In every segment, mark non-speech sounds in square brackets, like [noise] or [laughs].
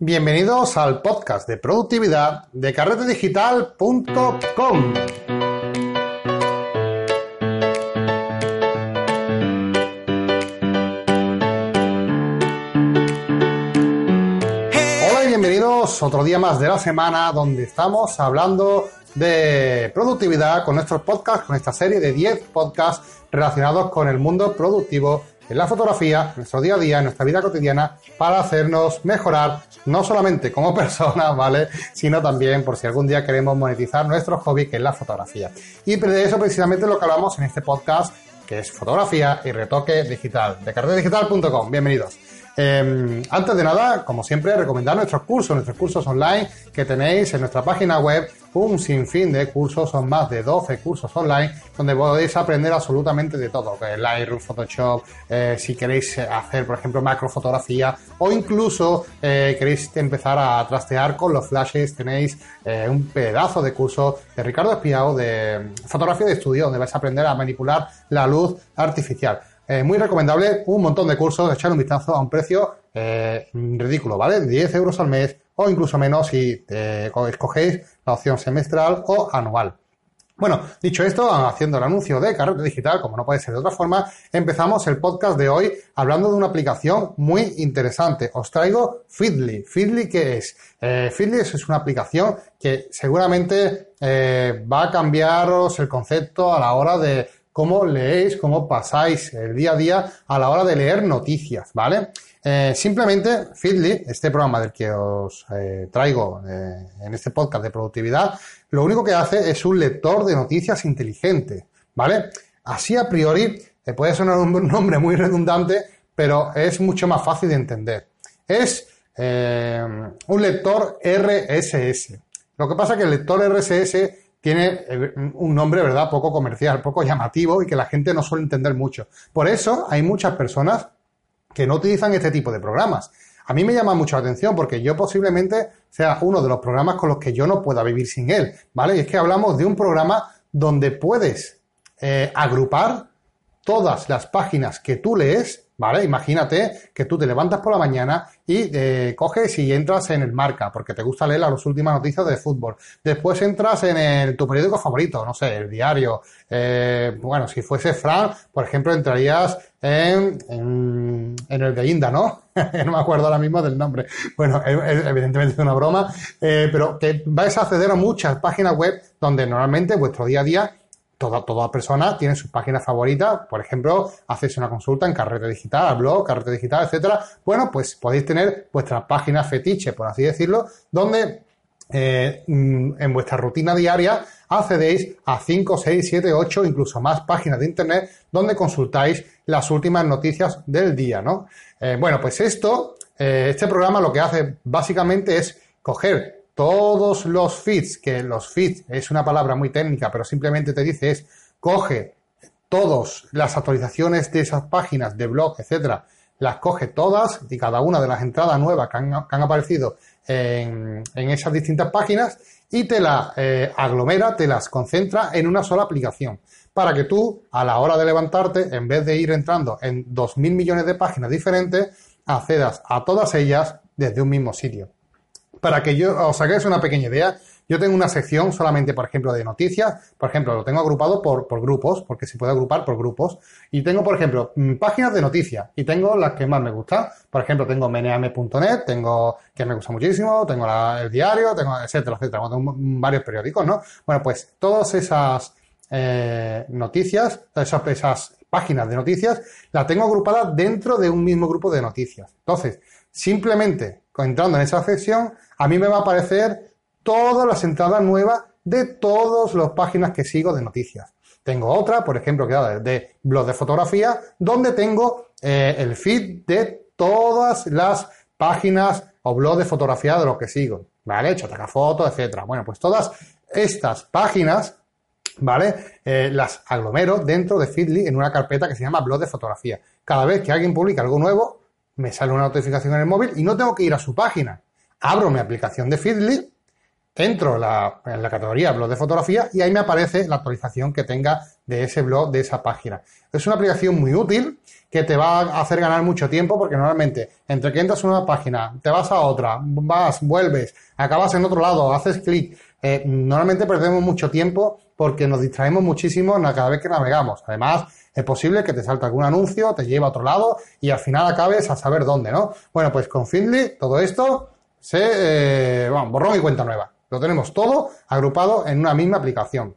Bienvenidos al podcast de productividad de carretedigital.com. Hola y bienvenidos otro día más de la semana donde estamos hablando de productividad con nuestros podcasts, con esta serie de 10 podcasts relacionados con el mundo productivo en la fotografía, en nuestro día a día, en nuestra vida cotidiana, para hacernos mejorar, no solamente como [laughs] personas, ¿vale? Sino también por si algún día queremos monetizar nuestro hobby, que es la fotografía. Y de eso precisamente lo que hablamos en este podcast, que es fotografía y retoque digital, de carretedigital.com. Bienvenidos. Eh, antes de nada, como siempre, recomendar nuestros cursos, nuestros cursos online que tenéis en nuestra página web, un sinfín de cursos, son más de 12 cursos online, donde podéis aprender absolutamente de todo, que Lightroom, Photoshop, eh, si queréis hacer, por ejemplo, macrofotografía, o incluso eh, queréis empezar a trastear con los flashes, tenéis eh, un pedazo de curso de Ricardo Espiao de fotografía de estudio, donde vais a aprender a manipular la luz artificial. Eh, muy recomendable, un montón de cursos, echar un vistazo a un precio ridículo, ¿vale? 10 euros al mes o incluso menos si eh, escogéis la opción semestral o anual. Bueno, dicho esto, haciendo el anuncio de Carrete Digital, como no puede ser de otra forma, empezamos el podcast de hoy hablando de una aplicación muy interesante. Os traigo Feedly. ¿Feedly qué es? Eh, Feedly es una aplicación que seguramente eh, va a cambiaros el concepto a la hora de cómo leéis, cómo pasáis el día a día a la hora de leer noticias, ¿vale? Eh, simplemente Feedly, este programa del que os eh, traigo eh, en este podcast de productividad, lo único que hace es un lector de noticias inteligente, ¿vale? Así a priori puede sonar un [laughs] nombre muy redundante, pero es mucho más fácil de entender. Es un lector RSS. Lo que pasa es que el lector RSS tiene un nombre, ¿verdad?, poco comercial, poco llamativo y que la gente no suele entender mucho. Por eso hay muchas personas que no utilizan este tipo de programas. A mí me llama mucho la atención porque yo posiblemente sea uno de los programas con los que yo no pueda vivir sin él, ¿vale? Y es que hablamos de un programa donde puedes eh, agrupar todas las páginas que tú lees ¿Vale? Imagínate que tú te levantas por la mañana y eh, coges y entras en el marca, porque te gusta leer las últimas noticias de fútbol. Después entras en el, tu periódico favorito, no sé, el diario. Eh, bueno, si fuese Fran, por ejemplo, entrarías en, en, el de Inda, ¿no? [laughs] no me acuerdo ahora mismo del nombre. Bueno, evidentemente es una broma, eh, pero que vais a acceder a muchas páginas web donde normalmente vuestro día a día Toda, persona tiene su página favorita, por ejemplo, hacéis una consulta en carrete digital, blog, carrete digital, etcétera. Bueno, pues podéis tener vuestra página fetiche, por así decirlo, donde eh, mm, en vuestra rutina diaria accedéis a 5, 6, 7, 8, incluso más páginas de internet donde consultáis las últimas noticias del día, ¿no? Eh, bueno, pues esto, eh, este programa lo que hace básicamente es coger todos los feeds, que los feeds es una palabra muy técnica, pero simplemente te dice es coge todas las actualizaciones de esas páginas de blog, etcétera, las coge todas y cada una de las entradas nuevas que han, aparecido en, esas distintas páginas y te las eh, aglomera, te las concentra en una sola aplicación. Para que tú, a la hora de levantarte, en vez de ir entrando en 2.000 millones de páginas diferentes, accedas a todas ellas desde un mismo sitio. Para que yo os hagáis una pequeña idea, yo tengo una sección solamente, por ejemplo, de noticias. Por ejemplo, lo tengo agrupado por, por grupos, porque se puede agrupar por grupos. Y tengo, por ejemplo, mm, páginas de noticias. Y tengo las que más me gustan. Por ejemplo, tengo meneame.net, tengo, que me gusta muchísimo, tengo el diario, tengo, etcétera, etcétera. Tengo varios periódicos, ¿no? Bueno, pues todas esas eh, noticias, esas, esas páginas de noticias, las tengo agrupadas dentro de un mismo grupo de noticias. Entonces, simplemente entrando en esa sección, a mí me va a aparecer todas las entradas nuevas de todas las páginas que sigo de noticias. Tengo otra, por ejemplo, que de, de blog de fotografía, donde tengo eh, el feed de todas las páginas o blogs de fotografía de lo que sigo. ¿Vale? Chataca fotos, etcétera. Bueno, pues todas estas páginas, ¿vale? Eh, las aglomero dentro de Feedly en una carpeta que se llama blog de fotografía. Cada vez que alguien publica algo nuevo, me sale una notificación en el móvil y no tengo que ir a su página. Abro mi aplicación de Feedly, entro en la, categoría blog de fotografía y ahí me aparece la actualización que tenga de ese blog, de esa página. Es una aplicación muy útil que te va a hacer ganar mucho tiempo porque normalmente entre que entras en una página, te vas a otra, vas, vuelves, acabas en otro lado, haces clic, eh, normalmente perdemos mucho tiempo porque nos distraemos muchísimo cada vez que navegamos. Además, es posible que te salte algún anuncio, te lleve a otro lado y al final acabes a saber dónde, ¿no? Bueno, pues con Findly todo esto se, eh, bueno, borrón y cuenta nueva. Lo tenemos todo agrupado en una misma aplicación.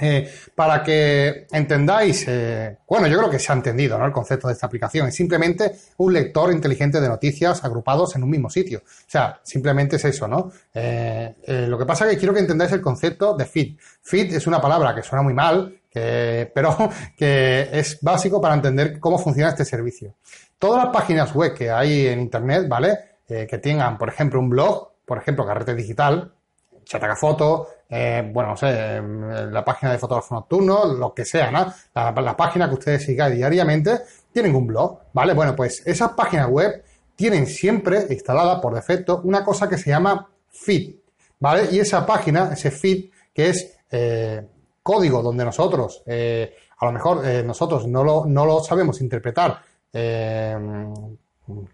Eh, para que entendáis, eh, bueno, yo creo que se ha entendido ¿no? el concepto de esta aplicación. Es simplemente un lector inteligente de noticias agrupados en un mismo sitio. O sea, simplemente es eso, ¿no? Eh, lo que pasa es que quiero que entendáis el concepto de feed. Feed es una palabra que suena muy mal, [laughs] pero que es básico para entender cómo funciona este servicio. Todas las páginas web que hay en Internet, ¿vale? que tengan, por ejemplo, un blog, por ejemplo, Carrete Digital, Chataca Foto, eh, bueno, no sé, la página de fotógrafo nocturno, lo que sea, ¿no? La, página que ustedes sigan diariamente, tienen un blog, ¿vale? Bueno, pues esas páginas web tienen siempre instalada por defecto una cosa que se llama feed, ¿vale? Y esa página, ese feed, que es eh, código donde nosotros, eh, a lo mejor nosotros no lo, no lo sabemos interpretar,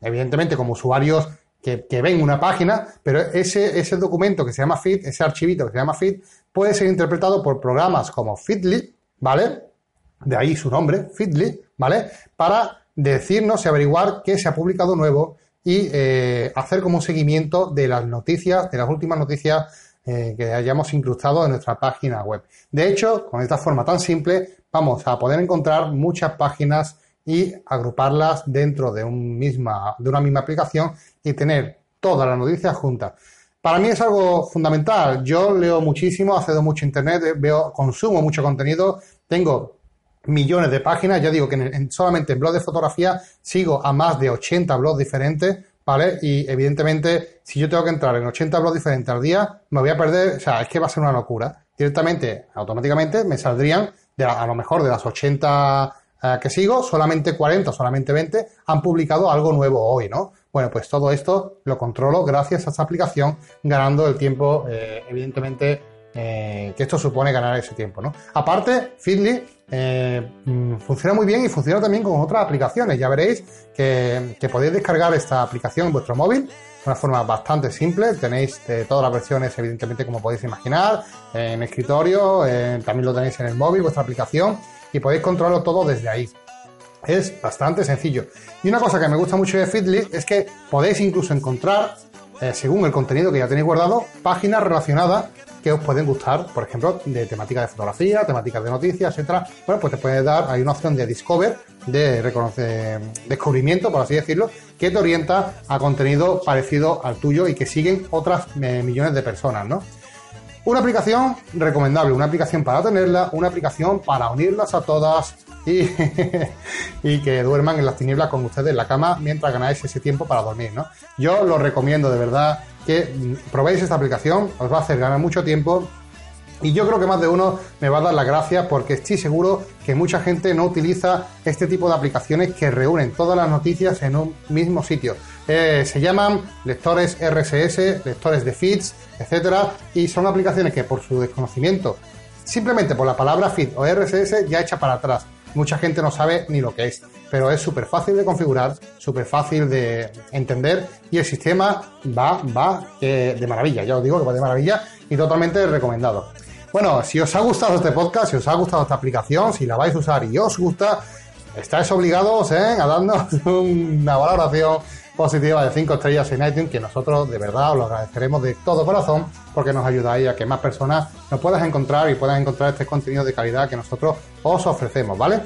evidentemente como usuarios que, ven una página, pero ese, ese documento que se llama feed, ese archivito que se llama feed, puede ser interpretado por programas como Feedly, ¿vale? De ahí su nombre, Feedly, ¿vale? Para decirnos y averiguar qué se ha publicado nuevo y eh, hacer como un seguimiento de las noticias, de las últimas noticias eh, que hayamos incrustado en nuestra página web. De hecho, con esta forma tan simple, vamos a poder encontrar muchas páginas y agruparlas dentro de, un misma, de una misma aplicación y tener todas las noticias juntas. Para mí es algo fundamental. Yo leo muchísimo, accedo mucho a internet, veo, consumo mucho contenido, tengo millones de páginas. Ya digo que en, solamente en blog de fotografía sigo a más de 80 blogs diferentes, ¿vale? Y evidentemente, si yo tengo que entrar en 80 blogs diferentes al día, me voy a perder, o sea, es que va a ser una locura. Directamente, automáticamente, me saldrían de, a lo mejor de las 80 eh, que sigo, solamente 40, solamente 20 han publicado algo nuevo hoy, ¿no? Bueno, pues todo esto lo controlo gracias a esta aplicación, ganando el tiempo, eh, evidentemente, eh, que esto supone ganar ese tiempo, ¿no? Aparte, Feedly mm, funciona muy bien y funciona también con otras aplicaciones. Ya veréis que, podéis descargar esta aplicación en vuestro móvil de una forma bastante simple. Tenéis todas las versiones, evidentemente, como podéis imaginar, en escritorio, también lo tenéis en el móvil, vuestra aplicación y podéis controlarlo todo desde ahí. Es bastante sencillo. Y una cosa que me gusta mucho de Feedly es que podéis incluso encontrar, eh, según el contenido que ya tenéis guardado, páginas relacionadas que os pueden gustar, por ejemplo, de temática de fotografía, temáticas de noticias, etcétera. Bueno, pues te puede dar, hay una opción de Discover, de reconocer, descubrimiento, por así decirlo, que te orienta a contenido parecido al tuyo y que siguen otras eh, millones de personas, ¿no? Una aplicación recomendable, una aplicación para tenerla, una aplicación para unirlas a todas y, [laughs] y, que duerman en las tinieblas con ustedes en la cama mientras ganáis ese tiempo para dormir, ¿no? Yo lo recomiendo de verdad que probéis esta aplicación, os va a hacer ganar mucho tiempo y yo creo que más de uno me va a dar las gracias porque estoy seguro que mucha gente no utiliza este tipo de aplicaciones que reúnen todas las noticias en un mismo sitio. Eh, se llaman lectores RSS, lectores de feeds, etcétera, y son aplicaciones que por su desconocimiento, simplemente por la palabra feed o RSS, ya echa para atrás. Mucha gente no sabe ni lo que es, pero es súper fácil de configurar, súper fácil de entender y el sistema va, va de maravilla. Ya os digo que va de maravilla y totalmente recomendado. Bueno, si os ha gustado este podcast, si os ha gustado esta aplicación, si la vais a usar y os gusta, estáis obligados ¿eh? a darnos [laughs] una valoración positiva de 5 estrellas en iTunes, que nosotros de verdad os lo agradeceremos de todo corazón, porque nos ayudáis a que más personas nos puedan encontrar y puedan encontrar este contenido de calidad que nosotros os ofrecemos, ¿vale?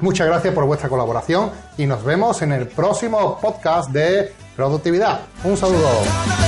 Muchas gracias por vuestra colaboración y nos vemos en el próximo podcast de productividad. Un saludo.